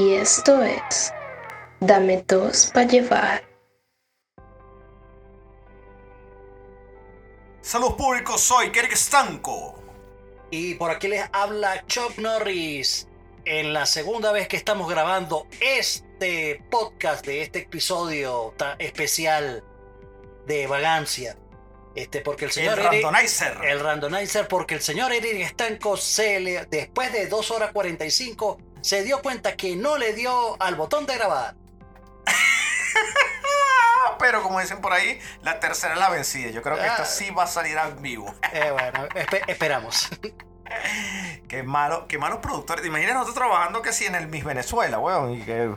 Y esto es Dame dos para llevar. Saludos públicos, soy Kerry Stanco. Y por aquí les habla Chuck Norris. En la segunda vez que estamos grabando este podcast de este episodio tan especial de vagancia. Este, porque el señor El Eric- randomizer. el randomizer, porque el señor Eric Estanco se le- después de 2 horas 45 se dio cuenta que no le dio al botón de grabar. Pero como dicen por ahí, la tercera es la vencida. Yo creo que esta Ah. sí va a salir en vivo. Eh, bueno, espe- esperamos. Qué malo, qué malos productores. ¿Te imaginas nosotros trabajando que sí en el Miss Venezuela, weón? Y que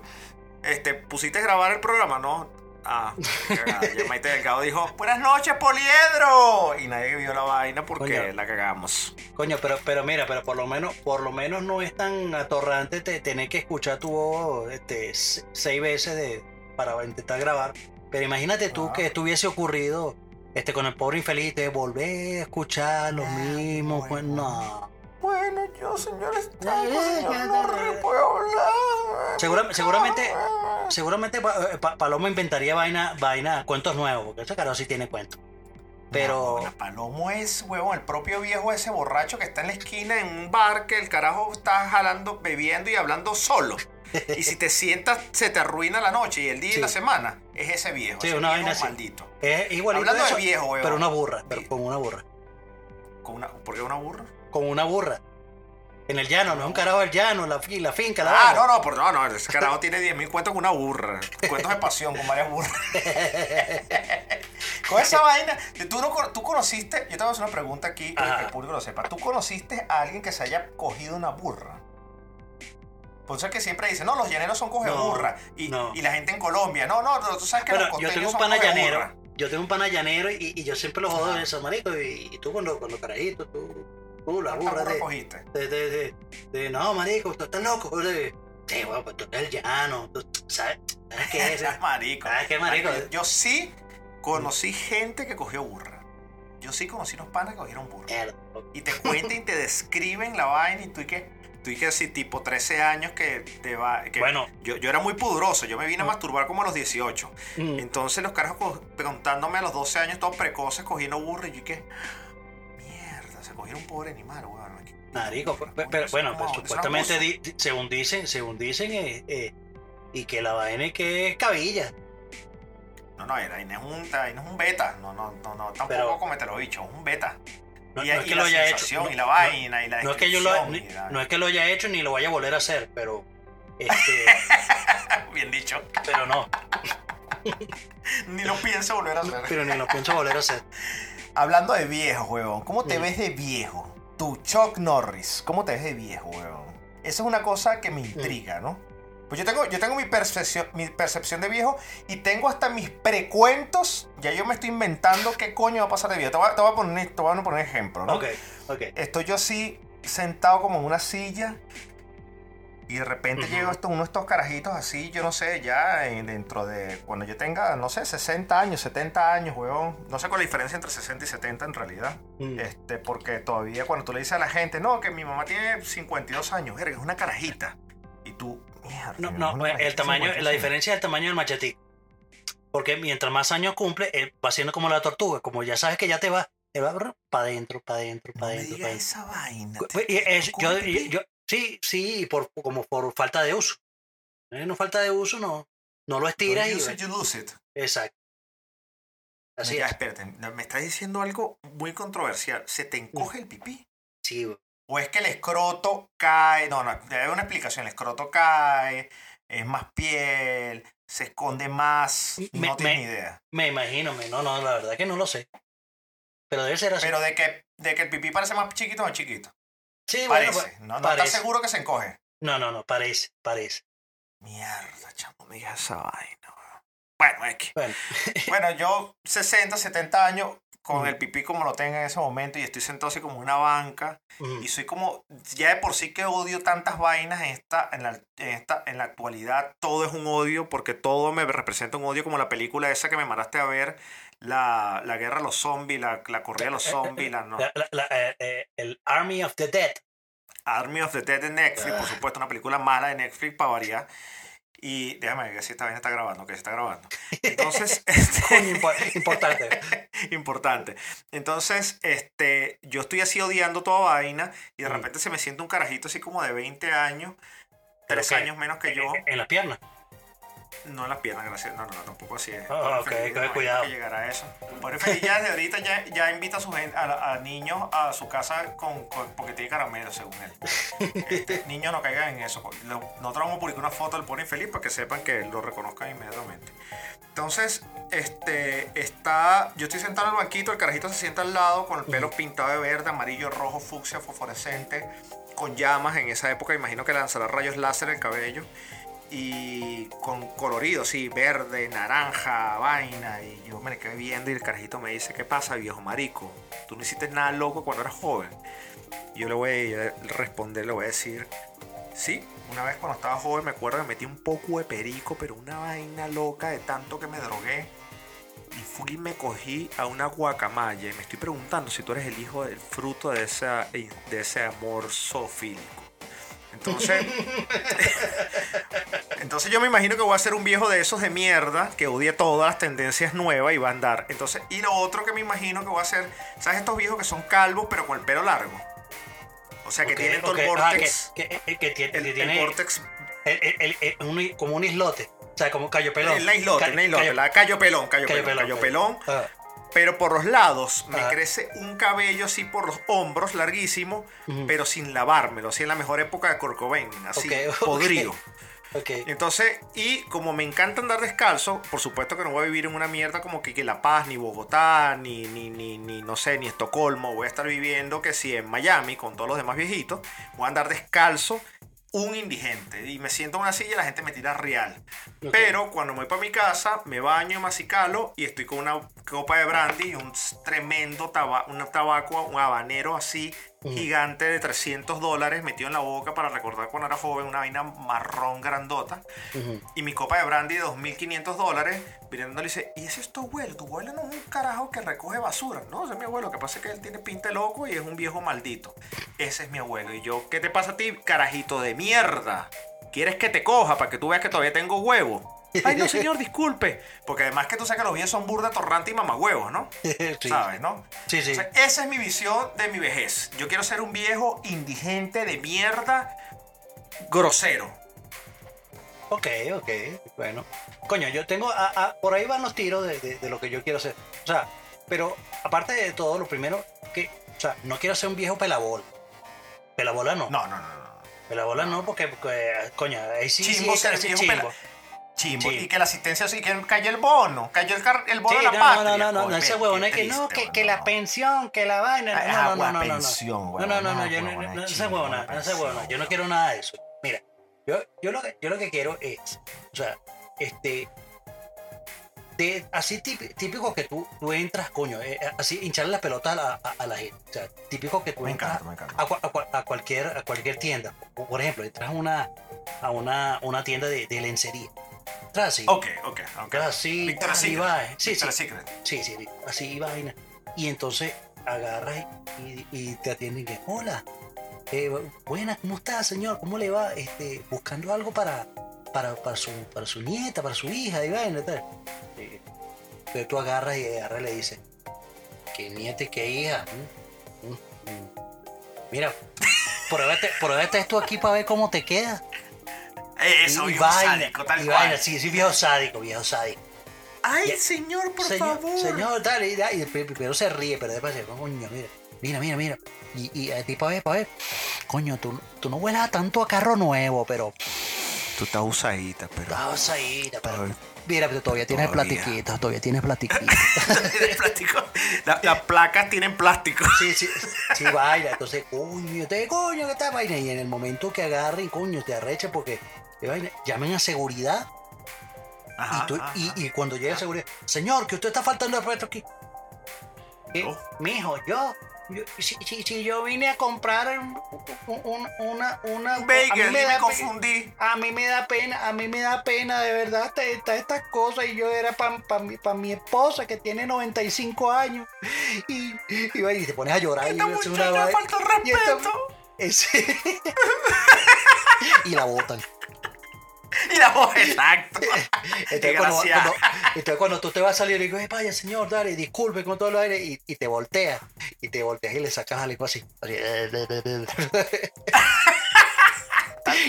este, pusiste a grabar el programa, ¿no? Ah. Ya Maite Delgado dijo, buenas noches, Poliedro. Y nadie vio la vaina porque Coño. la cagamos. Coño, pero, pero mira, pero por lo menos, por lo menos no es tan atorrante te- tener que escuchar tu voz este, se- seis veces de, para intentar grabar. Pero imagínate tú Ah. que esto hubiese ocurrido este, con el pobre infeliz de volver a escuchar lo Ah, mismo. bueno. Pues no. Bueno, yo, señor Estanco, señor, ya, no puedo hablar. Segura- seguramente, seguramente Pa- eh, Pa- Paloma inventaría vaina, vaina, cuentos nuevos, porque ese carajo sí tiene cuentos. Pero, No, Palomo es, huevón, el propio viejo ese borracho que está en la esquina en un bar que el carajo está jalando, bebiendo y hablando solo. Y si te sientas, se te arruina la noche y el día y la semana. Es ese viejo. Sí, ese una viejo vaina así. maldito. es igualito Hablando de eso, viejo, huevón. pero una burra, pero con una burra. Con una, ¿Por qué una burra? Con una burra. En el llano, no es un carajo del llano, la, fi- la finca, la Ah, no, no, por, no, no, ese carajo tiene 10.000 cuentos con una burra. Cuentos de pasión con varias burras. con esa vaina, tú, no, cono- tú conociste, yo te voy a hacer una pregunta aquí, para que el público lo sepa. ¿Tú conociste a alguien que se haya cogido una burra? Por eso es que siempre dicen, no, los llaneros son coge No, burra. Y, no. y la gente en Colombia, no, no, no, tú sabes que Bueno, los yo costeños tengo un son pana llanero. Yo tengo un pana llanero y, y yo siempre lo jodo de eso, marico. Y, y tú cuando, cuando carajito, tú, tú la ¿Cuánta burra de, cogiste? de, de, de, de, no, marico, tú estás loco. De, sí, bueno, pues tú eres el llano. tú- ¿Sabes? ¿Sabes qué es? marico. Ah, qué marico. Yo, yo sí conocí gente que cogió burra. Yo sí conocí unos panas que cogieron burra. Y te cuentan y te describen la vaina y tú y que tú que así tipo 13 años que te va que Bueno. yo, yo era muy pudoroso yo me vine a masturbar como a los 18 Mm. entonces los carajos co- contándome a los 12 años todos precoces cogiendo burro y yo y cogieron un pobre animal weón. Marico, pe- pero, bueno, es pues, como- supuestamente, abuso. di- di- según dicen, según dicen, eh, eh, y que la vaina es que es cabilla. no no era, no es un no es un beta no no no, no tampoco Pero- comete lo bicho es un beta No, y, no es y que la lo haya hecho. y la vaina y la No es que yo lo, la- no es que lo haya hecho ni lo vaya a volver a hacer, pero este, bien dicho pero no, ni lo pienso volver a hacer pero ni lo pienso volver a hacer. Hablando de viejo, huevón, ¿cómo te ves de viejo? Tu Chuck Norris, ¿cómo te ves de viejo, huevón? Esa es una cosa que me intriga, ¿no? Pues yo tengo, yo tengo mi, percepción, mi percepción de viejo y tengo hasta mis precuentos. Ya yo me estoy inventando qué coño va a pasar de viejo. Te voy a, te voy a poner, te voy a poner ejemplo, ¿no? Ok, ok. Estoy yo así sentado como en una silla y de repente esto, uno de estos carajitos así, yo no sé, ya en- dentro de cuando yo tenga, no sé, 60 años, 70 años, weón. No sé cuál es la diferencia entre 60 y 70 en realidad. Mm. Este, porque todavía cuando tú le dices a la gente, no, que mi mamá tiene 52 años, verga, es una carajita. Y tú, mierda. No, no, mamá es una el tamaño, 52 la diferencia es el tamaño del machetico. Porque mientras más años cumple, él va siendo como la tortuga. Como ya sabes que ya te va, él va para adentro, para adentro, No para adentro, digas para esa vaina. Pues, y es- ¿Cómo yo, te vi? yo- sí, sí, por, como por falta de uso. Eh, No falta de uso, no. No lo estiras Don't y. it, you lose it. Exacto. Así Mira, es. espérate, me estás diciendo algo muy controversial. ¿Se te encoge el pipí? Sí. ¿O es que el escroto cae? No, no, debe haber una explicación. El escroto cae, es más piel, se esconde más. Me- no tienes me- ni idea. Me imagino, me- no, no, la verdad que no lo sé. Pero debe ser así. Pero de que, de que el pipí parece más chiquito o más chiquito. Sí, bueno, Parece. pues, no, no parece. estás seguro que se encoge. No, no, no, parece, parece. Mierda, chamo, me digas esa vaina. Bueno, X. Bueno, Bueno, yo 60, 70 años, con Mm. el pipí como lo tengo en ese momento, y estoy sentado así como en una banca, mm, y soy como, ya de por sí que odio tantas vainas en esta, en la, en esta, en la actualidad, todo es un odio, porque todo me representa un odio, como la película esa que me mandaste a ver, la, la guerra de los zombies, la, la corrida de los zombies, la no. la- la- la- eh, eh, el Army of the Dead. Army of the Dead de Netflix, por supuesto, una película mala de Netflix para variar. Y déjame ver si esta vaina está grabando, que se está grabando. Entonces, este, importante. importante. Entonces, este, yo estoy así odiando toda vaina y de Mm. repente se me siente un carajito así como de 20 años, ¿Pero 3 qué? años menos que yo. En las piernas. No en las piernas, gracias. No, no, no, tampoco así es. Ah, Pobre ok, Feliz, no, cuidado. Que a eso. Pobre Feliz ya desde ahorita ya, ya invita a, su gente, a, a niños a su casa con, con- porque tiene caramelo, según él. Este, niños no caigan en eso. Nosotros vamos a publicar una foto del pobre infeliz para que sepan que lo reconozcan inmediatamente. Entonces, este, está, yo estoy sentado en el banquito, el carajito se sienta al lado con el pelo pintado de verde, amarillo, rojo, fucsia, fosforescente, con llamas. En esa época imagino que lanzará rayos láser el cabello y con colorido, sí, verde, naranja, vaina. Y yo me quedé viendo y el carajito me dice, ¿qué pasa, viejo marico? Tú no hiciste nada loco cuando eras joven. Yo le voy a responder, le voy a decir, sí, una vez cuando estaba joven me acuerdo que metí un poco de perico, pero una vaina loca de tanto que me drogué. Y fui y me cogí a una guacamaya y me estoy preguntando si tú eres el hijo del fruto de, esa, de ese amor zoofílico. Entonces, entonces yo me imagino que voy a ser un viejo de esos de mierda que odie todas las tendencias nuevas y va a andar. Entonces, y lo otro que me imagino que voy a ser, ¿sabes estos viejos que son calvos pero con el pelo largo? O sea, que tienen todo el Ah, vortex. que, que- tiene, el, tiene vortex. el- el- el- un- como un islote. O sea, como callo pelón. El islote, Ca- el islote, callo- la callo pelón, callo, callo pelón, callo pelón. Ah, Pero por los lados me Ah. crece un cabello así por los hombros, larguísimo, pero sin lavármelo, así en la mejor época de Corcovain, así, Ok, ok. podrido. ok. Entonces, y como me encanta andar descalzo, por supuesto que no voy a vivir en una mierda como que, que La Paz, ni Bogotá, ni, ni, ni, ni, no sé, ni Estocolmo. Voy a estar viviendo que si en Miami, con todos los demás viejitos, voy a andar descalzo, un indigente. Y me siento en una silla y la gente me tira real. Pero cuando me voy para mi casa, me baño, me acicalo y estoy con una copa de brandy y un tremendo taba- un tabaco, un habanero así. Gigante de 300 dólares metido en la boca para recordar cuando era joven, una vaina marrón grandota. Y mi copa de brandy de 2.500 dólares, viniendo le dice, ¿y ese es tu abuelo? Tu abuelo no es un carajo que recoge basura. No, ese es mi abuelo. Lo que pasa es que él tiene pinta de loco y es un viejo maldito. Ese es mi abuelo. Y yo, ¿qué te pasa a ti, carajito de mierda? ¿Quieres que te coja para que tú veas que todavía tengo huevo? Ay, no, señor, disculpe. Porque además que tú sabes que los viejos son burda, torrante y mamagüevos, ¿no? Sí. ¿Sabes, no? Sí, sí. O sea, esa es mi visión de mi vejez. Yo quiero ser un viejo indigente de mierda, grosero. Ok, ok, bueno. Coño, yo tengo, a- a- por ahí van los tiros de, de- de lo que yo quiero hacer. O sea, pero aparte de todo, lo primero que, o sea, no quiero ser un viejo pelabola. Pelabola no. No, no, no, no. Pelabola no, porque, porque, coño, ahí sí, sí, Chimbo es ser así, viejo chimbo. pela- Chimbo. Sí. Y que la asistencia sí, que cayó el bono, cayó el, car- el bono Sí, de la no, patria. no, no, no, no, Coño, ese huevón es que no, que, que la no. pensión, que la vaina. Ah, No, no, no, no, no, no. pensión, No, huevón, no, no, no, no, yo no, huevón, no, no, es esa chimbo, huevona, una esa huevona, pensión. yo no quiero nada de eso. Mira, yo, yo, lo, que, yo lo que quiero es, o sea, este, de, así típico, que tú, tú entras, coño, eh, así hincharle las pelotas a a, a la gente. O sea, típico que tú Me entras encanta, me encanta. a, a cua- a cualquier, a cualquier tienda. Por, por ejemplo, entras a una, a una, una tienda de, de lencería. Así. Ok, ok, ok. entras así. Victoria's tal, y Secret. va, Sí, sí. Secret. Sí, sí, así y vaina. Y entonces agarras y, y te atienden que, hola, eh, buena, ¿cómo está, señor? ¿Cómo le va? Este, buscando algo para, para, para, su, para su nieta, para su hija, y vaina, tal. Eh, Entonces tú agarras y agarras y le dices, ¿qué nieta y qué hija? Mm, mm, mm. Mira, pruébate, pruébate esto aquí para ver cómo te queda. Eso, y viejo vaina, sádico, tal y cual. sí, sí, viejo sádico, viejo sádico. Ay, Ya- señor, por señor, favor. Señor, dale, y, dale, primero se ríe, pero después dice, coño, mira, mira, mira, mira. Y, y a ti, para ver, para ver. Coño, tú, tú no vuelas tanto a carro nuevo, pero Tú estás usadita, pero. vamos a ir. Pero, Pero- mira, pero todavía tienes Todavía. platiquito, todavía tienes platiquito. Tiene plástico. La- las placas tienen plástico. sí, sí, sí, vaina. Entonces, coño, te coño, que está vaina. Y en el momento que agarren, coño, te arrecha porque, vaina, llamen a seguridad. Ajá, y, tú- ajá, y, cuando llegue a seguridad, señor, que usted está faltando el respeto aquí. ¿Qué? Oh. Mijo, yo, yo si, si- si yo vine a comprar un- un- un- una, una, Un a mí me me da pe- confundí. a mí me da pena, a mí me da pena, de verdad, esta- esta- estas cosas. Y yo era para mi, pa mi esposa que tiene 95 años. Y, y, y te pones a llorar. y yo, una falta de y esta- respeto. Ese- y la botan. Y la voz, exacto. Entonces cuando, entonces cuando tú te vas a salir y digo, "Eh, vaya señor, dale, disculpe con todo lo aire y, y te volteas. Y te volteas y le sacas algo así. así.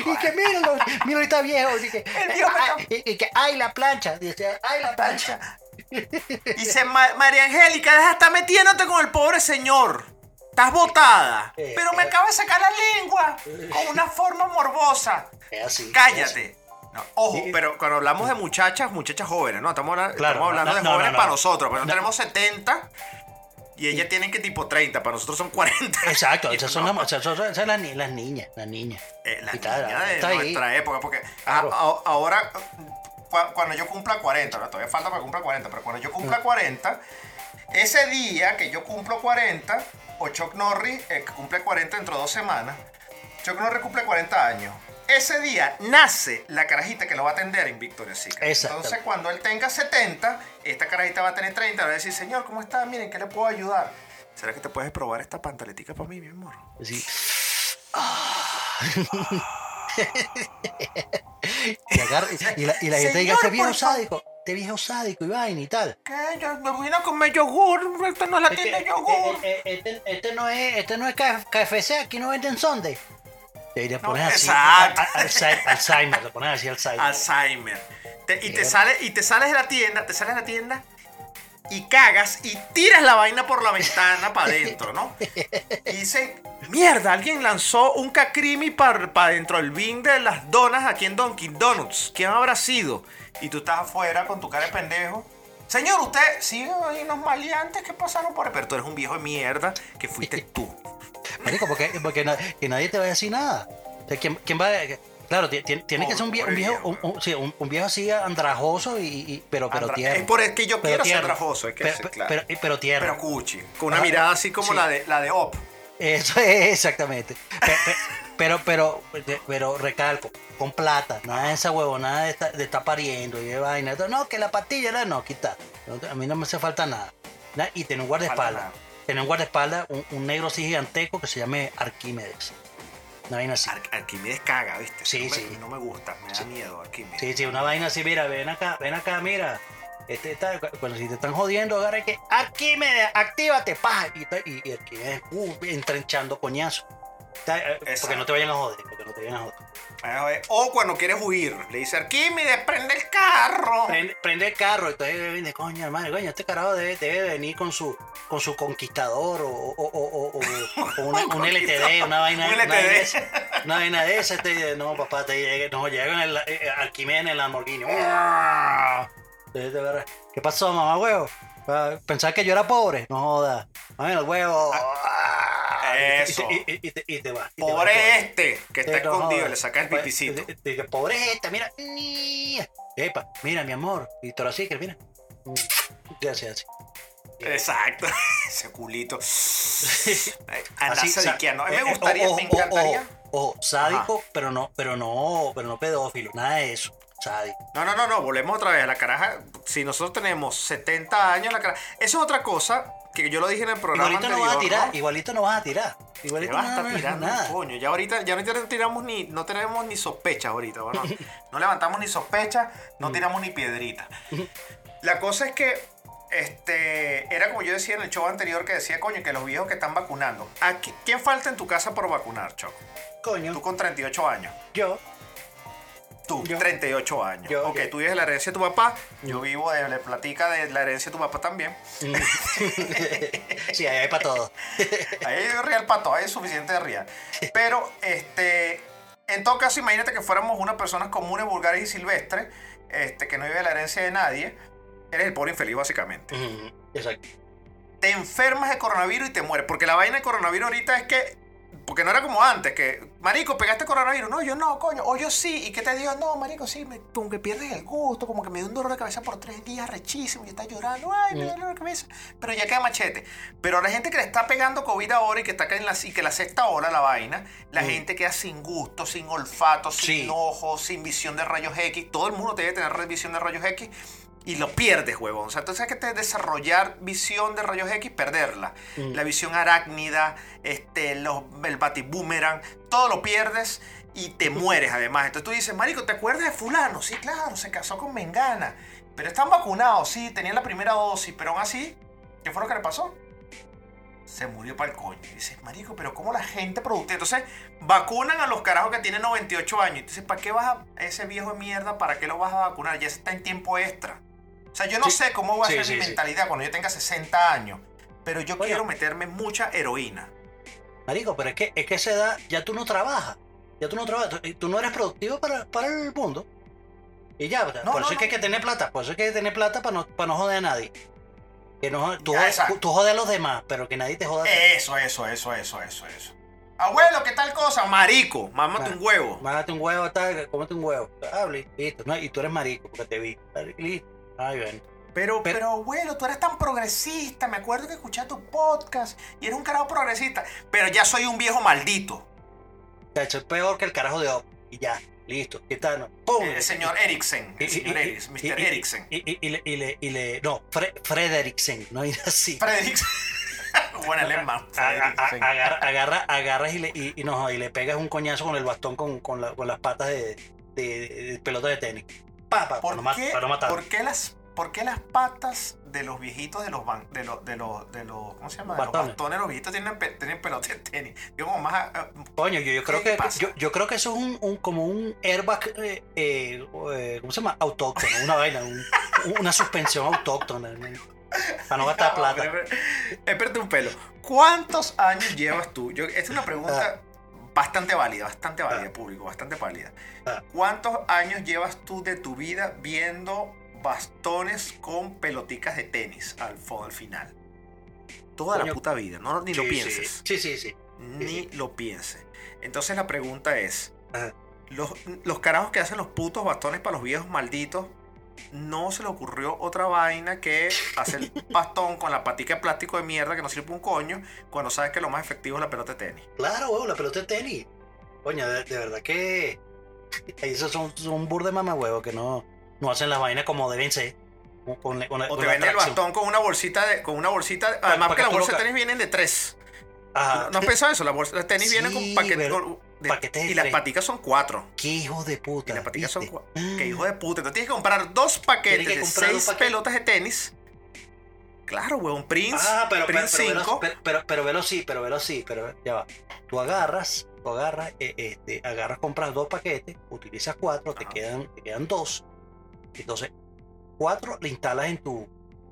y que míralo, míralo, está viejo. Así que, "Ay", y, y que, ay, la plancha. Dice, ay, la plancha. Dice "Ma- María Angélica, deja de estar metiéndote con el pobre señor. Estás botada. Pero me eh. acaba de sacar la lengua con una forma morbosa. Es así. es así. No, ojo, Sí. pero cuando hablamos de muchachas, muchachas jóvenes, ¿no? Estamos, habla- Claro, estamos hablando no, de jóvenes no, para nosotros, pero no, tenemos 70 y ellas tienen que tipo 30, para nosotros son 40. Exacto, esas son, no, las, esas son- las, ni- las niñas, las niñas. eh, la y tal, niña de está ahí. nuestra época, porque a- Claro. a- ahora, cu- cuando yo cumpla 40, ¿no? todavía falta para cumpla 40, pero cuando yo cumpla 40, ese día que yo cumplo 40, o Chuck Norris eh, que cumple 40 dentro de dos semanas, Chuck Norris cumple 40 años. Ese día nace la carajita que lo va a atender en Victoria's Secret. Entonces, cuando él tenga 70, esta carajita va a tener 30. Va a decir, señor, ¿cómo está? Miren, ¿qué le puedo ayudar? ¿Será que te puedes probar esta pantaletica para mí, mi amor? Y, agarra- y la, y la gente diga, este viejo por favor". sádico, este viejo sádico y vaina y tal. ¿Qué? Yo me vine a comer yogur. Esta no es la tienda de yogur. Eh, eh, Este, este no es, este no es KFC, aquí no venden Sunday. Le pones así, exacto. a- a- Alzheimer, le pones así Alzheimer. Alzheimer. Te- y, te sale, y te sales de la tienda, te sales de la tienda y cagas y tiras la vaina por la ventana para adentro, ¿no? Y dice, mierda, alguien lanzó un cacrimi para dentro del bin de las donas aquí en Dunkin' Donuts. ¿Quién habrá sido? Y tú estás afuera con tu cara de pendejo. Señor, usted, sí, hay unos maleantes que pasaron por ahí, pero tú eres un viejo de mierda que fuiste tú. Marico, porque, porque na- que nadie te va a decir nada. O sea, ¿quién, quién va a- Claro, ti- ti- tiene que ser un viejo, un viejo, un, viejo. un- sí, un- un viejo así andrajoso y, y- pero, pero Andra- tierno. es por el que yo quiero ser trafoso, es que pero, claro. pero, pero tierno. Pero cuchi, con una Ah, mirada así como sí. la de la de Op. Eso es exactamente. Pe- pe- Pero, pero, pero, recalco, con plata, nada de esa huevo, nada de estar, de estar pariendo y de vaina. No, que la pastilla la no, quita. A mí no me hace falta nada. Na- Y tiene un guardaespaldas. Tiene un guardaespaldas, un, un negro así gigantesco que se llame Arquímedes. Una vaina así. Ar- Arquímedes caga, ¿viste? Sí, no me, sí. No me gusta, me da miedo Arquímedes. Sí, sí, una vaina así, mira, ven acá, ven acá, mira. Este está, cuando si te están jodiendo, agarra que Arquímedes, actívate, paja. Y, te- y, y Arquímedes, uh, entrenchando coñazo. Eh, Porque no te vayan a joder, porque no te vayan a joder. O cuando quieres huir, le dice Arquímedes, prende el carro. Prende, prende el carro, entonces viene, coño, hermano, coño, este carajo debe, debe venir con su con su conquistador o, o, o, o- una- un LTD, una vaina, Un una vaina LTD. de esa. Una vaina de esa, este, no, papá, te llega, no, llega en el eh, Arquímedes en el Lamborghini. ¿Qué pasó, mamá, huevo? Ah, Pensaba que yo era pobre. No jodas. Mami, el huevo. Eso. Y, y- y te, y te te. Pobre este, que está Eh, escondido, le saca el Pues, pipicito. de- de- Pobre esta, mira. Epa, mira, mi amor. Y todo así, que mira. Mm, Ya se hace. Exacto, ese culito. Sadiqueando. A mí eh, me eh, gustaría, ojo, me encantaría. ojo, ojo, sádico, pero no, pero no, pero no pedófilo, nada de eso. Sádico. No, no, no, no, volvemos otra vez a la caraja. Si nosotros tenemos 70 años, la caraja. Eso es otra cosa que yo lo dije en el programa Igualito no vas a tirar, ¿no? igualito no vas a tirar. ¿Qué Igualito vas a no, estar no, tirando, nada. coño? Ya ahorita, ya ahorita no tiramos ni, no tenemos ni sospechas ahorita, bueno, no levantamos ni sospechas, no tiramos ni piedrita. La cosa es que, este, era como yo decía en el show anterior que decía, coño, que los viejos que están vacunando. ¿A qui- ¿Quién falta en tu casa por vacunar, Choco? Tú Coño, con 38 años. yo. Tú, Yo. 38 años. Yo, ok, yo. tú vives de la herencia de tu papá. Yo vivo de la platica de la herencia de tu papá también. sí, ahí hay para todo. Ahí hay real para todo, hay suficiente de real. Pero, este, en todo caso, imagínate que fuéramos unas personas comunes, vulgares y silvestres, este, que no vive de la herencia de nadie. Eres el pobre infeliz, básicamente. Exacto. Te enfermas de coronavirus y te mueres. Porque la vaina de coronavirus ahorita es que. Porque no era como antes, que, marico, pegaste coronavirus. No, yo no, coño. O yo sí. ¿Y qué te digo? No, marico, sí, me, como que pierdes el gusto, como que me dio un dolor de cabeza por tres días, rechísimo, y estás llorando. Ay, me da dolor de cabeza. Pero ya queda machete. Pero la gente que le está pegando COVID ahora y que está en la, y que la sexta ola, la vaina, la Mm. gente queda sin gusto, sin olfato, sin Sí. ojos, sin visión de rayos X. Todo el mundo debe tener visión de rayos X. y lo pierdes, huevón. O sea, entonces hay que desarrollar visión de rayos X, perderla. Mm. La visión arácnida, este, los, el batiboomerang, todo lo pierdes y te mueres además. Entonces tú dices, marico, ¿te acuerdas de fulano? Sí, claro, se casó con Mengana. Pero están vacunados, sí, tenían la primera dosis, pero aún así, ¿qué fue lo que le pasó? Se murió para el coño. Y dices, marico, pero ¿cómo la gente productiva? Entonces, vacunan a los carajos que tienen 98 años. Entonces, ¿para qué vas a ese viejo de mierda? ¿Para qué lo vas a vacunar? Ya está en tiempo extra. O sea, yo no Sí. sé cómo va a Sí, ser sí, mi mentalidad cuando yo tenga 60 años. Pero yo Oye. quiero meterme mucha heroína. Marico, pero es que, es que a esa edad ya tú no trabajas. Ya tú no trabajas. Tú, tú no eres productivo para, para el mundo. Y ya, No, por no, eso es que hay que tener plata. Por eso hay que tener plata para no, para no joder a nadie. Que no, tú, Ya, jodes, tú jodes a los demás, pero que nadie te joda. a ti. Eso, eso, eso, eso, eso, eso. Abuelo, ¿qué tal cosa? Marico, mámate Ah. un huevo. Mágate un huevo, tal, cómete un huevo. Hable, listo. No, y tú eres marico porque te vi. Listo. Ay, ven. Pero, Pero- pero, abuelo, tú eres tan progresista. Me acuerdo que escuché tu podcast y eres un carajo progresista. Pero ya soy un viejo maldito. Chacho, es peor que el carajo de Op. Y ya, listo. ¿Qué tal? No? ¡Pum! El señor Eriksen. El señor Eriksen, Mr. Eriksen. Y, le, y le, no, Fre- Frederiksen, no ir así. Fredriksen. Buen alemán. Agarra, agarra, agarras y le, y, y no, y le pegas un coñazo con el bastón con, con, la- con las patas de, de, de pelota de tenis. Para, ¿Por qué, para no matar. por qué las, por qué las patas de los viejitos de los ban- de los de los de los ¿cómo se llama? De los Bastones. bastones, los viejitos tienen, pe- tienen pelota de tenis. Yo como más ah, Coño, yo, yo creo ¿Qué que yo, yo creo que eso es un, un- como un airbag eh, eh, eh, ¿cómo se llama? autóctono, una vaina, un- una suspensión autóctona. Para no gastar plata. Espérate un pelo. ¿Cuántos años llevas tú? Yo, esta es una pregunta bastante válida, bastante válida, Ah. público, bastante válida. Ah. ¿Cuántos años llevas tú de tu vida viendo bastones con peloticas de tenis al, al final? Toda la puta vida, no ni lo Sí, pienses. Sí, sí, sí. Ni sí. lo pienses. Entonces la pregunta es, Ajá. los, los carajos que hacen los putos bastones para los viejos malditos, no se le ocurrió otra vaina que hacer bastón con la patica de plástico de mierda que no sirve un coño, cuando sabes que lo más efectivo es la pelota de tenis. Claro, huevo, la pelota de tenis. Coño, de, de verdad que esos son, son un bur de mamahuevo que no, no hacen las vainas como deben ser. Con, con- con- O con te venden el bastón con una bolsita de, con una bolsita, además que que las bolsas de tenis vienen de tres. Ajá. ¿No has pensado eso? Las bolsas de tenis vienen Sí, con paquetes de- y las paticas son cuatro. Qué hijo de Y puta. las paticas son cuatro. Qué hijo de puta. Entonces tienes que comprar dos paquetes de seis paquetes. pelotas de tenis. Claro, weón. Prince. Ah, pero, Prince pero, velo, 5. pero, pero, pero velo sí, pero velo sí, pero ya va. Tú agarras, tú agarras, eh, este, agarras, compras dos paquetes, utilizas cuatro, te quedan, te quedan dos. Entonces, cuatro le instalas en tu,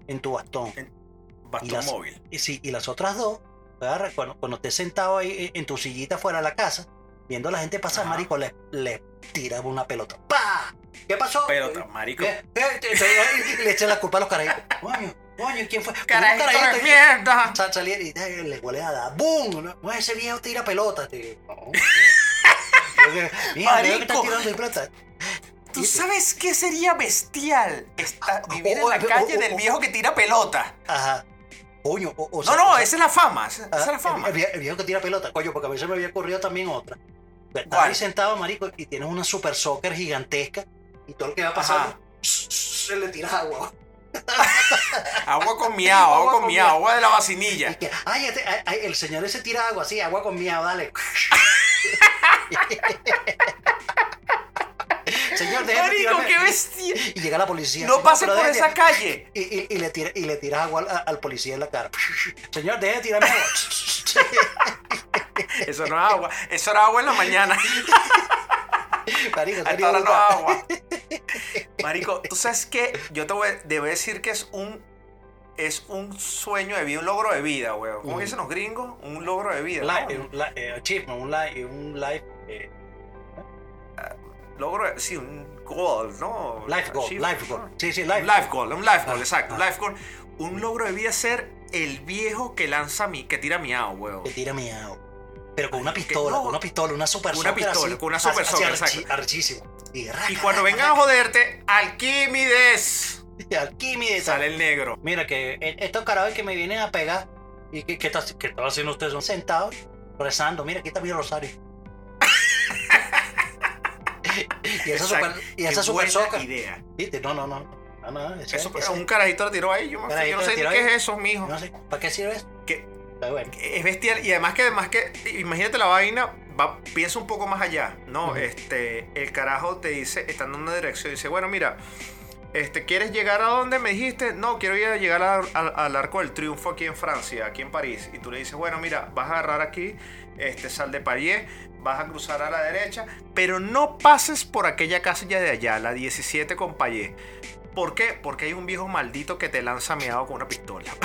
en tu bastón. Bastón y las- móvil. Y sí, y las otras dos, agarras, cuando, cuando estés sentado ahí eh, en tu sillita fuera de la casa, viendo a la gente pasar, Ajá. marico, le, le tiras una pelota. ¡Pah! ¿Qué pasó? Pelota, marico. Eh, eh, y le echan la culpa a los carajitos. Coño, coño, ¿quién fue? Carajito de mierda. Sal, salir y eh, le huele a dar. ¡Bum! No, ese viejo tira pelota. No, no. Mira, que está Marico. tirando de pelota. ¿Tú sabes qué sería bestial? Esta- vivir en Oh, la oh, calle oh, del oh. viejo que tira pelota. Ajá. Coño, o, o No, sea, no, o sea, esa es la fama. Esa, esa ah, es la el, fama. el el viejo que tira pelota, coño, porque a veces me había ocurrido también otra. Estás ahí sentado, marico, y tienes una super soccer gigantesca y todo lo que va pasando, se le tira agua. Agua con miau, agua con miau, agua de la vacinilla. que, ay, este- ay, el señor ese tira agua, sí, agua con miau, dale. señor, déjeme Marico, tirarme. qué bestia. Y llega la policía. No "Señor, pases pero por esa calle. Y, y- y le tira, y le tiras agua al, al policía en la cara. Señor, deje de tirarme agua. Eso no es agua. Eso era agua en la mañana. Marico, Hasta sería ahora no brutal. es agua. Marico, tú sabes que yo te voy, debo decir que es un es un sueño de vida, un logro de vida, weón. ¿Cómo Ujú. dicen los gringos? Un logro de vida. ¿no? un eh, achievement, un life, un life, eh, Logro, de- sí, un goal, ¿no? life goal, life goal. Sí, sí, life, life goal, un life goal, Ah, exacto, ah. life goal. Un logro de vida ser el viejo que lanza mi, que tira miau, weón. Que tira miau. Pero con una que pistola, no. con una pistola, una super una pistola, así, con una super así soccer, exacto. Arrechísimo. Y, Y cuando vengan a joderte, Alquímides, Alquímedes. sale el negro. Mira que eh, estos carajos que me vienen a pegar. ¿Y qué, qué, está, qué están haciendo ustedes? Son sentados, rezando. Mira, aquí está mi rosario. Y esa super, y esa super soca. idea. ¿Viste? No, no, no. Ah, no, ese- Eso, ese- un carajito lo tiró ahí. Yo, yo no sé ni qué ahí. es eso, mijo. no sé, ¿Para qué sirve eso? Que, bueno. es bestial. Y además que, además que, imagínate la vaina, va, piensa un poco más allá, ¿no? Este, el carajo te dice, está en una dirección, dice, bueno, mira, este, ¿quieres llegar a dónde me dijiste? No, quiero ir a llegar a- a- al Arco del Triunfo aquí en Francia, aquí en París. Y tú le dices, bueno, mira, vas a agarrar aquí, este, sal de París, vas a cruzar a la derecha, pero no pases por aquella casilla de allá, la 17 con Payé. ¿Por qué? Porque hay un viejo maldito que te lanza meado con una pistola.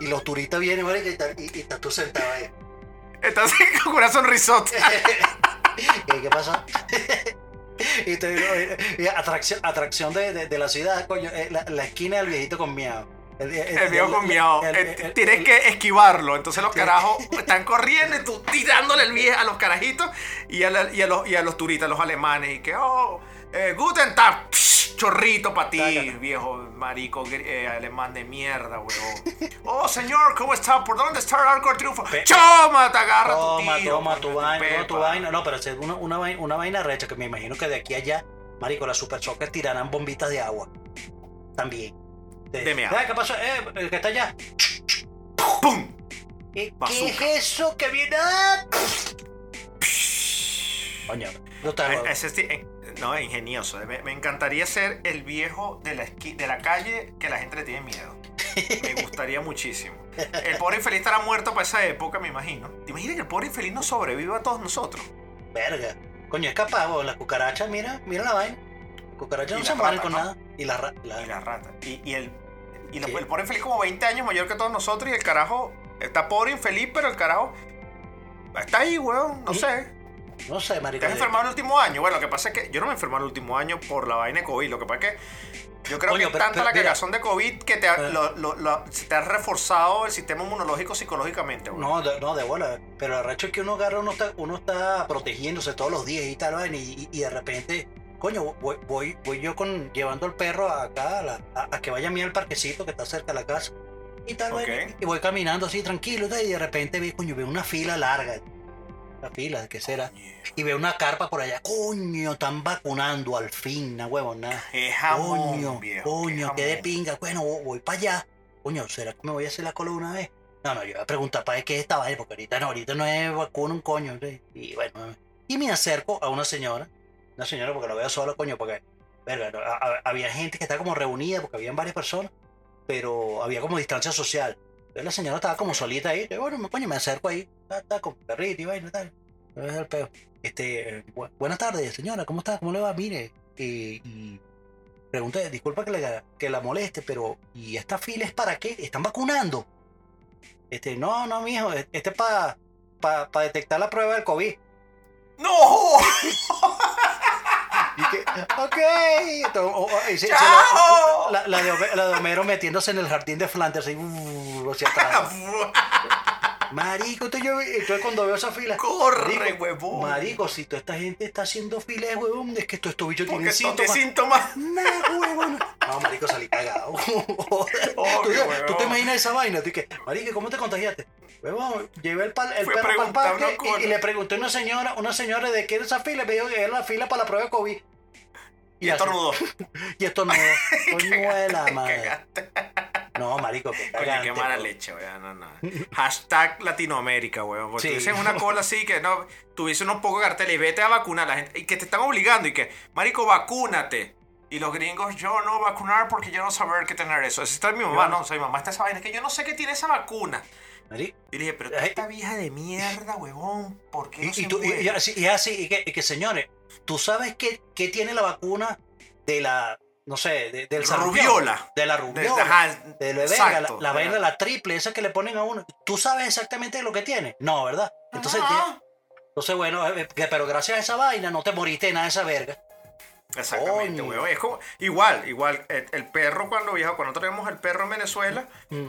Y los turistas vienen, y, y- y estás tú sentado ahí. Estás con una sonrisota. ¿Qué, qué pasó? y te digo, atracción, atracción de, de- de la ciudad, coño, eh, la, la esquina del viejito con miau. El, El viejo con el- Eh, el- Tienes el- que esquivarlo. Entonces los carajos están corriendo y tú tirándole el viejo a los carajitos y a, la- y a los, y a los turistas, los alemanes. Y que, oh, eh, Guten Tag, psh, chorrito para ti, viejo marico eh, alemán de mierda, huevón. Oh, señor, ¿cómo está? ¿Por dónde está el arco del triunfo? Pe- Toma, te agarra Toma, tu tío. toma tu vaina, toma tu vaina. No, pero es una, una, vaina, una vaina recha que me imagino que de aquí a allá, marico, las super soccer tirarán bombitas de agua. También. De ¿Qué pasó? Eh, el que está allá. ¡Pum! ¿Qué, ¿Qué es eso que viene? Coño, no está No, ingenioso. Me, me encantaría ser el viejo de la, esqui- de la calle que la gente le tiene miedo. Me gustaría muchísimo. El pobre infeliz estará muerto para esa época, me imagino. ¿Te imaginas que el pobre infeliz no sobreviva a todos nosotros? Verga. Coño, es capaz, weón. Las cucarachas, mira, mira la vaina. Cucarachas Y no se mueren con ¿no? nada. Y la, ra- la- Y la rata. Y, y el, y Sí. el pobre infeliz como 20 años mayor que todos nosotros y el carajo está pobre infeliz, pero el carajo está ahí, weón. No Y- sé. No sé, marico. ¿Te has enfermado el último año? Bueno, lo que pasa es que yo no me enfermé el último año por la vaina de COVID. Lo que pasa es que yo creo Coño, que es tanta pero la cagazón de COVID que te ha, Eh. lo- lo- lo- se te ha reforzado el sistema inmunológico psicológicamente. No, de, no, de bola. Pero el recho es que uno agarra, uno está, uno está protegiéndose todos los días y tal, y, y de repente, coño, voy, voy, voy yo con llevando el perro acá a, la- a- a que vaya a mí al parquecito que está cerca de la casa. Y tal, Ok. vaina, y voy caminando así tranquilo, y de repente veo, coño, veo una fila larga. La fila, ¿qué será? Y veo una carpa por allá. Coño, están vacunando al fin, na nada. Jamón, Coño, viejo. coño, qué qué de pinga. Bueno, voy, para allá. Coño, ¿será que me voy a hacer la cola una vez? No, no, yo voy a preguntar para qué es esta vaina, porque ahorita no, ahorita no es vacuna un coño. ¿sí? Y bueno, y me acerco a una señora, una señora porque la veo sola, coño, porque, verga, no, a- a- había gente que estaba como reunida, porque habían varias personas, pero había como distancia social. La señora estaba como solita ahí, y bueno, coño, me acerco ahí, está, está con perrito y vaina, tal. El peo. Este, bu- buenas tardes, señora, ¿cómo está? ¿Cómo le va? Mire, eh, y pregunté, disculpa que, le, que la moleste, pero ¿y esta fila es para qué? ¿Están vacunando? Este, no, no, mijo, este es para para detectar la prueba del COVID. ¡No! Y que, ok. Entonces, o- o- y se- se ¡Chao! la, la de, la de Homero metiéndose en el jardín de Flanders, ahí, uh, hacia atrás. Marico, entonces, yo, entonces cuando veo esa fila. ¡Corre, Marico, huevón! Marico, si toda esta gente está haciendo fila de huevón, es que estos, estos bichos tienen síntomas. síntomas. Nah, huevón. No, marico, salí cagado. ¿Tú, Obvio, tú te imaginas esa vaina? Tú que, marico, ¿cómo te contagiaste? Huevón, llevé el, pal- el Fue perro para el parque y, y le pregunté a una señora, una señora de qué era esa fila, y me dijo que era la fila para la prueba de COVID. Y así. estornudó. Y esto no, coño de la madre. No, marico, qué Coño, qué mala leche, weón. No, no. Hashtag Latinoamérica, weón. Porque Sí. tú dices una cola así que no, tuviese unos pocos carteles y vete a vacunar a la gente. Y que te están obligando y que, marico, vacúnate. Y los gringos, yo no vacunar porque yo no saber qué tener eso. Esa está mi mamá, no- o sea, mi mamá está esa vaina. Es que yo no sé qué tiene esa vacuna. Marico, Y le dije, pero tú esta vieja de mierda, huevón, ¿por qué no Y, se y tú- y- así, y así, y que, y que, señores, ¿tú sabes qué, qué tiene la vacuna de la, no sé, de- del? Rubiola. De la rubiola. De la, exacto, la de vaina, la triple, esa que le ponen a uno. ¿Tú sabes exactamente lo que tiene? No, ¿verdad? Entonces, tiene- entonces bueno, eh, que- pero gracias a esa vaina no te moriste nada de esa verga. Exactamente, huevón. Es como, igual, igual, el, el perro cuando viajó, cuando tenemos el perro en Venezuela, Mm.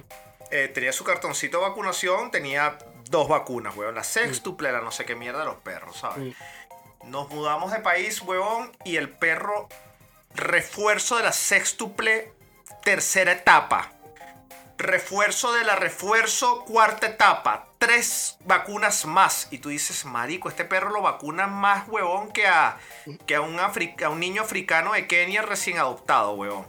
eh, tenía su cartoncito de vacunación, tenía dos vacunas, huevón. La sextuple, la no sé qué mierda de los perros, ¿sabes? Mm. Nos mudamos de país, huevón, y el perro, refuerzo de la sextuple, tercera etapa. Refuerzo de la refuerzo, cuarta etapa. tres vacunas más. Y tú dices, marico, este perro lo vacuna más, huevón, que a, que a, un, a un niño africano de Kenia recién adoptado, huevón.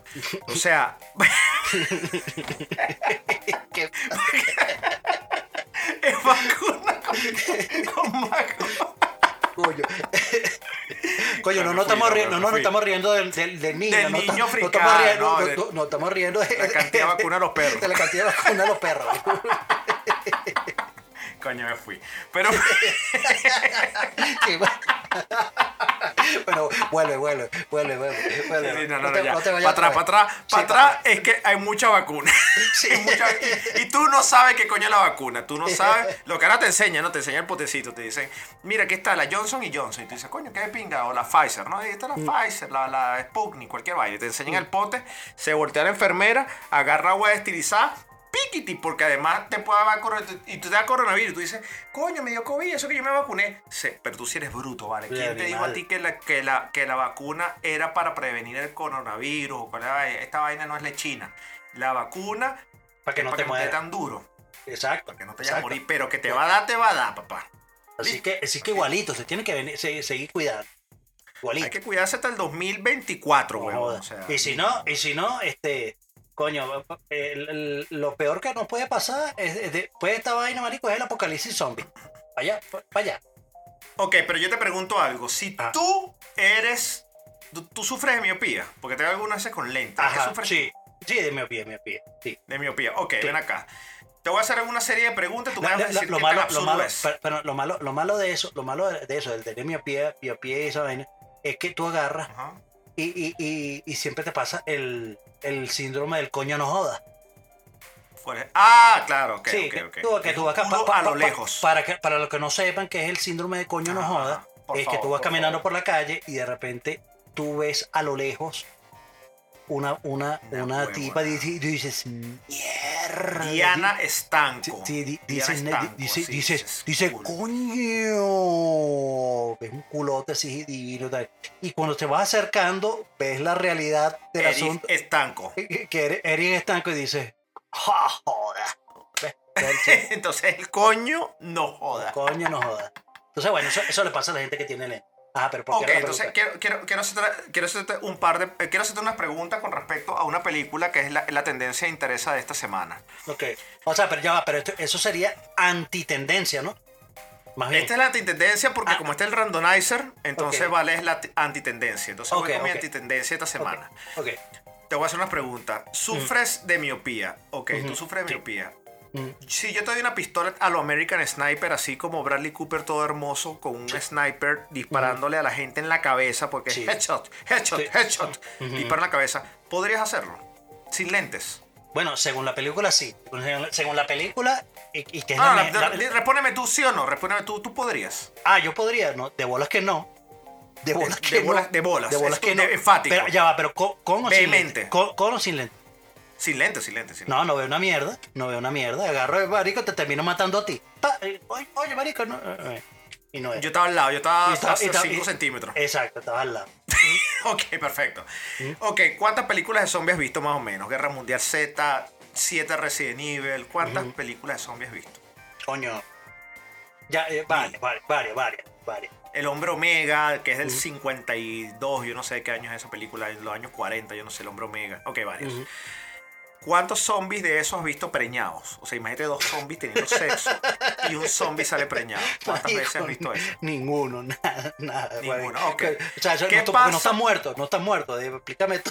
O sea, es vacuna con, con. Coño. Coño, no fui, estamos riendo, no nos fui. estamos riendo del, del, del niño. Del no niño no estamos riendo, no, no, de- no- no estamos riendo de La cantidad de vacuna a los perros. De la cantidad de vacuna a los perros. Coño, me fui. Pero Sí, bueno. vuelve, vuelve, vuelve, vuelve. vuelve. Sí, no, no, no, te- ya. no te Para atrás, para atrás, para Sí, atrás es que hay mucha vacuna. Hay mucha- y, y tú no sabes qué coño es la vacuna. Tú no sabes. Lo que ahora te enseñan, ¿no? Te enseñan el potecito. Te dicen, mira, aquí está la Johnson y Johnson. Y tú dices, coño, qué de pinga. O la Pfizer, ¿no? Ahí está la Mm. Pfizer, la, la Sputnik, cualquier vaina. Te enseñan el pote, se voltea la enfermera, agarra agua estilizada. Piquiti, porque además te puede dar coronavirus y tú te da coronavirus. Y tú dices, coño, me dio COVID, eso que yo me vacuné. Sí, pero tú sí eres bruto, ¿vale? ¿Quién te dijo a ti que la, que, la, que la vacuna era para prevenir el coronavirus? O? Esta vaina no es lechina. La vacuna Para que es no para te que no te tan duro, Exacto. para que no te vayas a morir. Pero que te va a dar, te va a dar, papá. Así que, así que igualito, se tiene que venir- se- seguir cuidando. Igualito. Hay que cuidarse hasta el 2024, No weón. jodas. O sea, y si no, y si no, este, coño, el- el- lo peor que nos puede pasar es, es de- esta vaina, marico, es el apocalipsis zombie. Vaya, vaya. Ok, pero yo te pregunto algo. Si Ah. tú eres. Tú, tú sufres de miopía, porque te veo algunas veces con lentes. ¿De qué Ajá, sufres sí, sí, de miopía, miopía, sí. De miopía. Ok, Sí. ven acá. Te voy a hacer una serie de preguntas. Tú me vas a Lo- decir lo, qué malo, tan lo, malo, es. pero, pero lo malo, lo malo de eso, lo malo de eso, del miopía, miopía y esa vaina, es que tú agarras Ajá. y, y, y, y siempre te pasa el, el síndrome del coño no joda. Fuera- Ah, claro, ok, sí, ok, que ok. tú, que tú vas pa- pa- a lo lejos. Para, que, para los que no sepan que es el síndrome de coño no joda, es que tú vas por caminando favor. por la calle y de repente tú ves a lo lejos una, una, Una una tipa y dices- y Diana Estanco. sí, di- Diana dice, Estanco, dice, sí, dice, dice, coño, es un culote así divino. tal. Y cuando te vas acercando, ves la realidad del Eric asunto, Estanco. que que eres, eres estanco y dices, "Ja, joda. ¿Ves? Ves el. Entonces el coño no joda. Coño, no joda. Entonces, bueno, eso, eso le pasa a la gente que tiene lente. Ajá, pero ¿por qué Ok, entonces pregunta? quiero, quiero, quiero, hacerte, quiero hacerte un par de. eh, Quiero hacerte unas preguntas con respecto a una película que es la, la tendencia de interés de esta semana. Ok. O sea, pero ya va, pero esto- eso sería antitendencia, ¿no? Más bien. Esta es la antitendencia porque Ah. como está el randomizer, entonces vale es la ti- antitendencia. Entonces Ok, voy con mi antitendencia esta semana. Ok. Te voy a hacer unas preguntas. ¿Sufres de miopía? Ok, tú sufres de miopía. Mm. Si yo te doy una pistola a lo American Sniper, así como Bradley Cooper todo hermoso, con un sniper disparándole a la gente en la cabeza, porque Sí. headshot, headshot, headshot, Ujú. dispara en la cabeza, ¿podrías hacerlo? Sin lentes. Bueno, según la película, sí. Según- la película, y, y que es Ah, la, la- me- la- la- respóndeme tú, sí o no, respóndeme tú, tú podrías. Ah, yo podría, ¿no? De bolas que no. De bolas de que bolas- no. de bolas, De bolas es que no. de- enfático. Pero ya va, pero con, con o sin Vehemente. lente. Con, con o sin lente. Sin lentes, sin lentes. Sin No, no veo una mierda. No veo una mierda. Agarro el marico, te termino matando a ti. Pa, eh, oye, oye, marico, no. eh, eh. Y no es. Yo estaba al lado, yo estaba a y estaba- 5 y- centímetros. Exacto, estaba al lado. Ok, perfecto. Ok, ¿cuántas películas de zombies has visto más o menos? Guerra Mundial Z, 7 Resident Evil. ¿Cuántas películas de zombies has visto? Coño. Ya, eh, varias, varias, varias, varias, varias. El Hombre Omega, que es del 52, yo no sé de qué año es esa película, en los años 40, yo no sé, el Hombre Omega. Ok, varios. Ujú. ¿Cuántos zombies de esos has visto preñados? O sea, imagínate dos zombies teniendo sexo y un zombie sale preñado. ¿Cuántas veces has visto eso? Ninguno, nada, nada. Ninguno, ok. O sea, eso ¿Qué no, porque no está muerto, no está muerto. Explícame tú.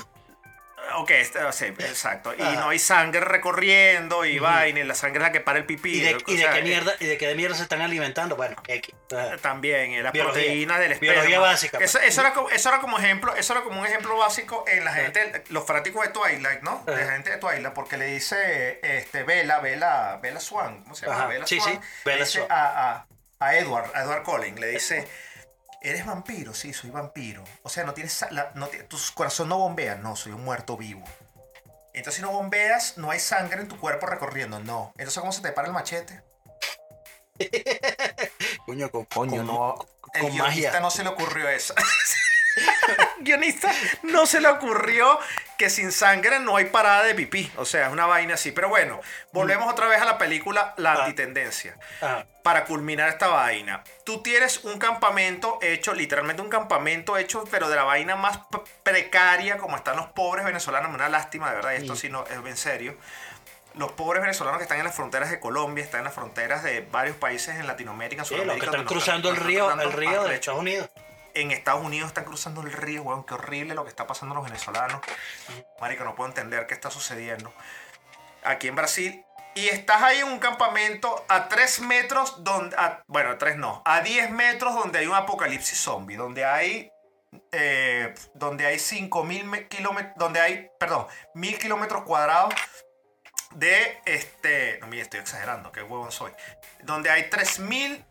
Ok, este- sí, exacto. Y Ajá. no hay sangre recorriendo y vaina, y la sangre es la que para el pipí. ¿Y de, y de sea, qué eh, mierda, ¿Y de qué de mierda se están alimentando? Bueno, X. Ajá. También, eh, las proteínas del esperma. Biología básica, Eso, pues. eso era como, eso era como ejemplo, eso era como un ejemplo básico en la gente, los fanáticos de Twilight, ¿no? De Ajá. gente de Twilight, porque le dice este Bella, Bella, Bella Swan, ¿cómo se llama? Bella sí, Swan. sí, Bella dice Swan. A, a, a Edward, a Edward Cullen, le dice, ¿eres vampiro? Sí, soy vampiro. O sea, no tienes, la- no tu corazón no bombea. No, soy un muerto vivo. Entonces si no bombeas, no hay sangre en tu cuerpo recorriendo. No. Entonces, ¿cómo se te para el machete? Coño, con, Coño, no. El con magia. no se le ocurrió eso. guionista no se le ocurrió que sin sangre no hay parada de pipí. O sea, es una vaina así. Pero bueno, volvemos otra vez a la película La Ah. Antitendencia. Ajá. Para culminar esta vaina. Tú tienes un campamento hecho, literalmente un campamento hecho, pero de la vaina más precaria, como están los pobres venezolanos. Una lástima, de verdad, y esto sí no es en serio. Los pobres venezolanos que están en las fronteras de Colombia, están en las fronteras de varios países en Latinoamérica, Sí, los Sudamérica. que están donde nos cruzando el río, el río de Estados Unidos. En Estados Unidos están cruzando el río, weón, qué horrible lo que está pasando a los venezolanos. Marico, no puedo entender qué está sucediendo. Aquí en Brasil. Y estás ahí en un campamento a 3 metros, donde, bueno, a 3 no, a 10 metros donde hay un apocalipsis zombie, donde hay, eh, donde hay 5.000 kilómetros, donde hay, perdón, 1.000 kilómetros cuadrados de, este, no, mire, estoy exagerando, qué huevón soy, donde hay 3.000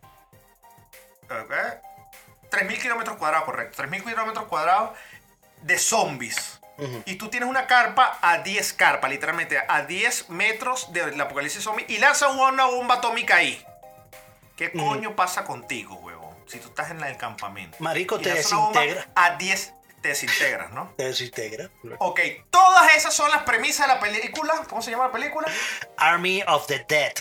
¿eh? 3.000 kilómetros cuadrados, correcto. 3.000 kilómetros cuadrados de zombies. Y tú tienes una carpa a 10 carpas, literalmente a 10 metros del apocalipsis zombie. Y lanza una bomba atómica ahí. ¿Qué coño pasa contigo, huevón? Si tú estás en el campamento. Marico, te desintegra. A 10 te desintegras, ¿no? Te desintegra. Ok, todas esas son las premisas de la película. ¿Cómo se llama la película? Army of the Dead.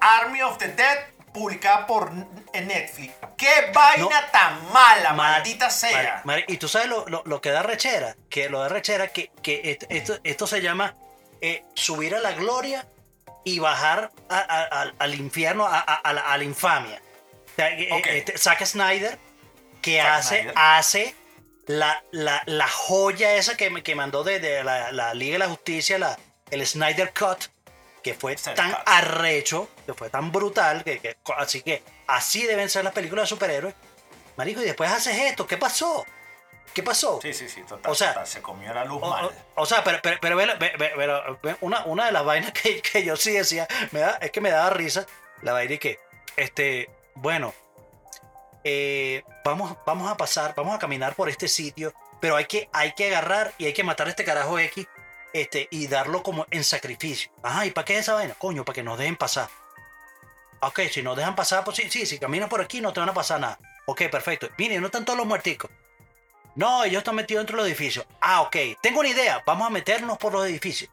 Army of the Dead, publicada por en Netflix. ¡Qué vaina No. tan mala, Mar- maldita sea! Mar- Mar- y tú sabes lo, lo- lo que da rechera, que lo da rechera, que, que esto, esto se llama eh, subir a la gloria y bajar a- a- al- al infierno, a, la, infamia. O sea, eh, este, Zack Snyder, que Zack hace, Snyder. hace la, la, la joya esa que, que mandó de, de la, la Liga de la Justicia, la, el Snyder Cut, que fue tan arrecho, que fue tan brutal, que, que- así que así deben ser las películas de superhéroes. Marico, y después haces esto, ¿qué pasó? ¿Qué pasó? Sí, sí, sí, total. O sea, total, se comió la luz O, mal. o- o sea, pero, pero, pero, una, una de las vainas que, que yo sí decía, me da, es que me daba risa, la vaina y que, este, bueno, eh, vamos, vamos a pasar, vamos a caminar por este sitio, pero hay que, hay que agarrar y hay que matar a este carajo X este, y darlo como en sacrificio. Ajá, ¿y para qué es esa vaina? Coño, para que nos dejen pasar. Ok, si nos dejan pasar, pues sí, sí, si caminas por aquí no te van a pasar nada. Ok, perfecto. Miren, no están todos los muerticos. No, ellos están metidos dentro de los edificios. Ah, ok. Tengo una idea. Vamos a meternos por los edificios.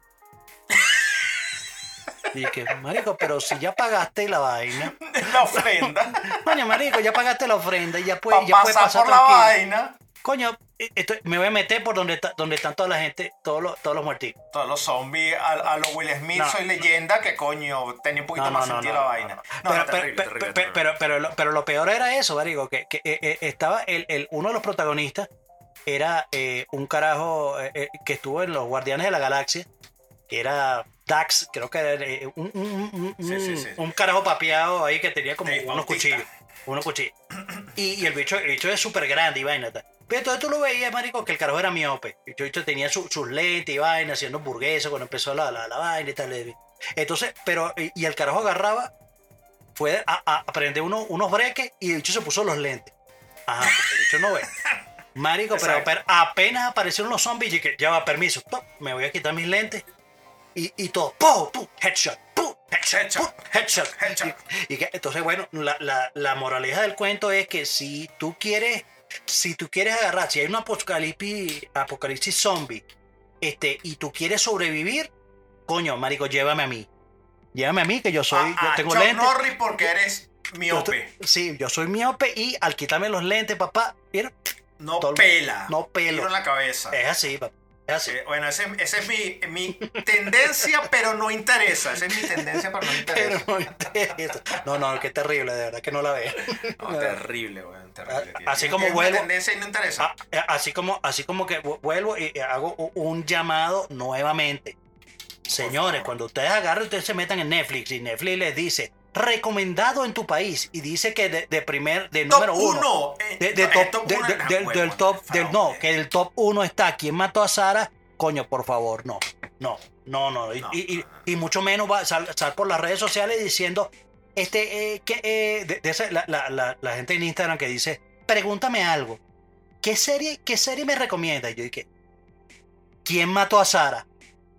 Y que, marico, pero si ya pagaste la vaina. la ofrenda. Coño, marico, ya pagaste la ofrenda y ya puedes, ya puedes pasar por la tranquilo. vaina. Coño, eh, esto- me voy a meter por donde, está, donde están toda la gente, todos los, todos los muerticos. Todos los zombies a, a los Will Smith, No. soy leyenda, que coño, tenía un poquito No, no, más sentido la vaina. pero, lo, peor era eso, marico, que, que, eh, eh, estaba el, el- uno de los protagonistas, era eh, un carajo eh, que estuvo en los Guardianes de la Galaxia, que era Dax, creo que era un, un- un- un- Sí, sí, sí. un carajo papeado ahí que tenía como unos cuchillos, unos cuchillos. Y, y el, bicho, el bicho es súper grande y vaina. tal. Pero entonces tú lo veías, marico, que el carajo era miope. El bicho tenía su- sus lentes y vaina, haciendo hamburguesas cuando empezó la, la, la vaina y tal. Entonces, pero, y, el carajo agarraba, fue a, a aprender uno- unos breques y el bicho se puso los lentes. Ajá, porque el bicho no ve. Marico, pero, apenas aparecieron los zombies y que ya va, permiso, ¡pum! me voy a quitar mis lentes y, y todo, ¡pum! ¡pum! headshot, ¡pum! headshot, Headshot. ¡pum! headshot. Headshot. Y, y que, entonces, bueno, la, la, la moraleja del cuento es que si tú quieres, si tú quieres agarrar, si hay un apocalipsis, apocalipsis zombie, este, y tú quieres sobrevivir, coño, marico, llévame a mí. Llévame a mí, que yo soy, yo a tengo Chuck lentes. Norris porque eres miope. sí, yo soy miope y al quitarme los lentes, papá, mira, No todo- pela. no pelo. Tiro en la cabeza. es así, papá. Así. Eh, bueno, ese es mi, mi tendencia, pero no interesa. Esa es mi tendencia, pero no Pero interesa. no interesa. No, no, qué terrible, de verdad que no la veo. No, terrible, weón, terrible. Así como vuelvo- tendencia y no interesa. Ah, eh, así como, así como que vu- vuelvo y y hago un llamado nuevamente. Señores, cuando ustedes agarran, ustedes se metan en Netflix y Netflix les dice recomendado en tu país y dice que de, de primer, de número uno. del, top, del, no, que el top uno está. ¿Quién mató a Sara? Coño, por favor, no, no, no, no. Y, No, y- y- no, no. y mucho menos va a sal, sal por las redes sociales diciendo, este, eh, que, eh, de, de esa- la, la- la- la gente en Instagram que dice, pregúntame algo. ¿Qué serie, qué serie me recomienda? Y yo dije, ¿quién mató a Sara?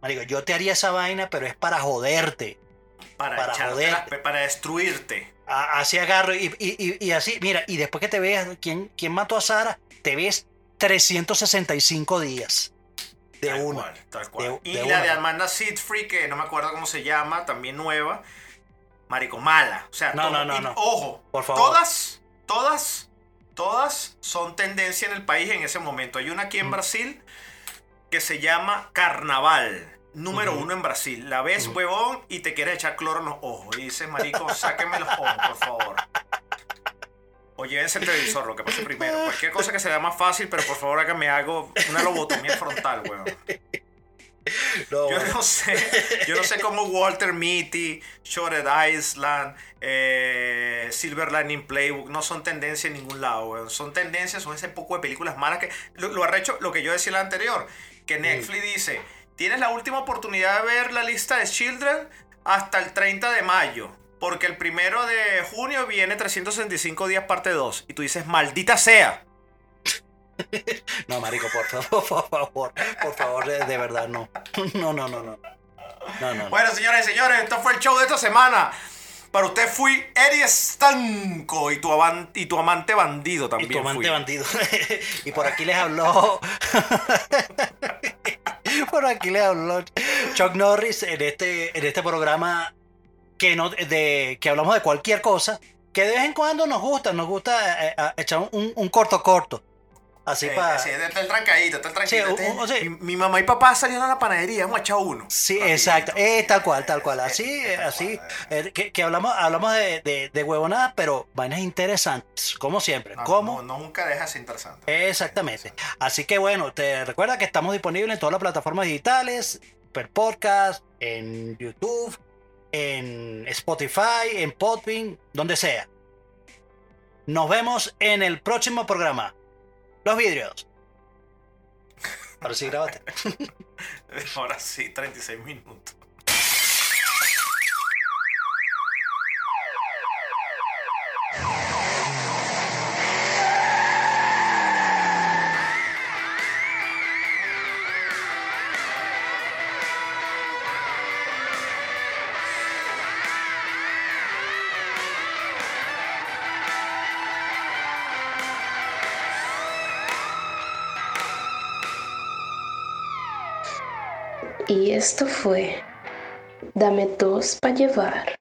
Marico, yo te haría esa vaina, pero es para joderte. Para, para destruirte. A- así agarro y, y- y- y así, mira, y después que te veas quién, quién mató a Sara, te ves 365 días. De Tal una. cual, tal cual. De- y de la una. de Amanda Seyfried, que no me acuerdo cómo se llama, también nueva. Marico, mala. O sea, No, todo- no, no, y- no. Ojo, Por favor. todas, todas, todas son tendencia en el país en ese momento. Hay una aquí en Mm. Brasil que se llama Carnaval. Número uno en Brasil. La ves, huevón, y te quieres echar cloro en los ojos. Y dices, marico, sáquenme los ojos, por favor. O llévense el televisor, lo que pase primero. Cualquier cosa que se vea más fácil, pero por favor háganme algo, una lobotomía frontal, weón. No, Yo bueno. no sé, yo no sé cómo Walter Mitty, Shorted Island, eh, Silver Lining Playbook no son tendencia en ningún lado, weón. Son tendencias, son ese poco de películas malas que lo, lo arrecho, lo que yo decía la anterior, que Netflix dice, tienes la última oportunidad de ver la lista de Children hasta el 30 de mayo. Porque el primero de junio viene 365 días parte 2. Y tú dices, maldita sea. No, marico, por favor, por favor, por favor, de, verdad, no. No, no, no, no. No, no, no. Bueno, señores y señores, esto fue el show de esta semana. Para usted fui Eddie Estanco y tu, avan- y tu amante bandido Y también. tu amante fui. bandido. y por aquí les habló. por aquí les habló Chuck Norris en este, en este programa que, no, de, que hablamos de cualquier cosa. Que de vez en cuando nos gusta, nos gusta eh, eh, echar un, un corto corto. Así Sí, para. sí, está el trancadito, está el. Sí, Este- o- o sea- mi, mi mamá y papá salieron a la panadería, hemos echado uno. Sí, exacto. Eh, tal cual, tal cual. Así, Eh, eh, tal así. cual. eh, que, que hablamos, hablamos de, de, de huevonadas, pero vainas interesantes, como siempre. No, como no, no, nunca dejas interesante. Exactamente. Así que bueno, te recuerda que estamos disponibles en todas las plataformas digitales, per podcast, en YouTube, en Spotify, en Podbean, donde sea. Nos vemos en el próximo programa. Los vidrios. Ahora sí, grábate. Ahora sí, 36 minutos. Y esto fue Dame dos para llevar.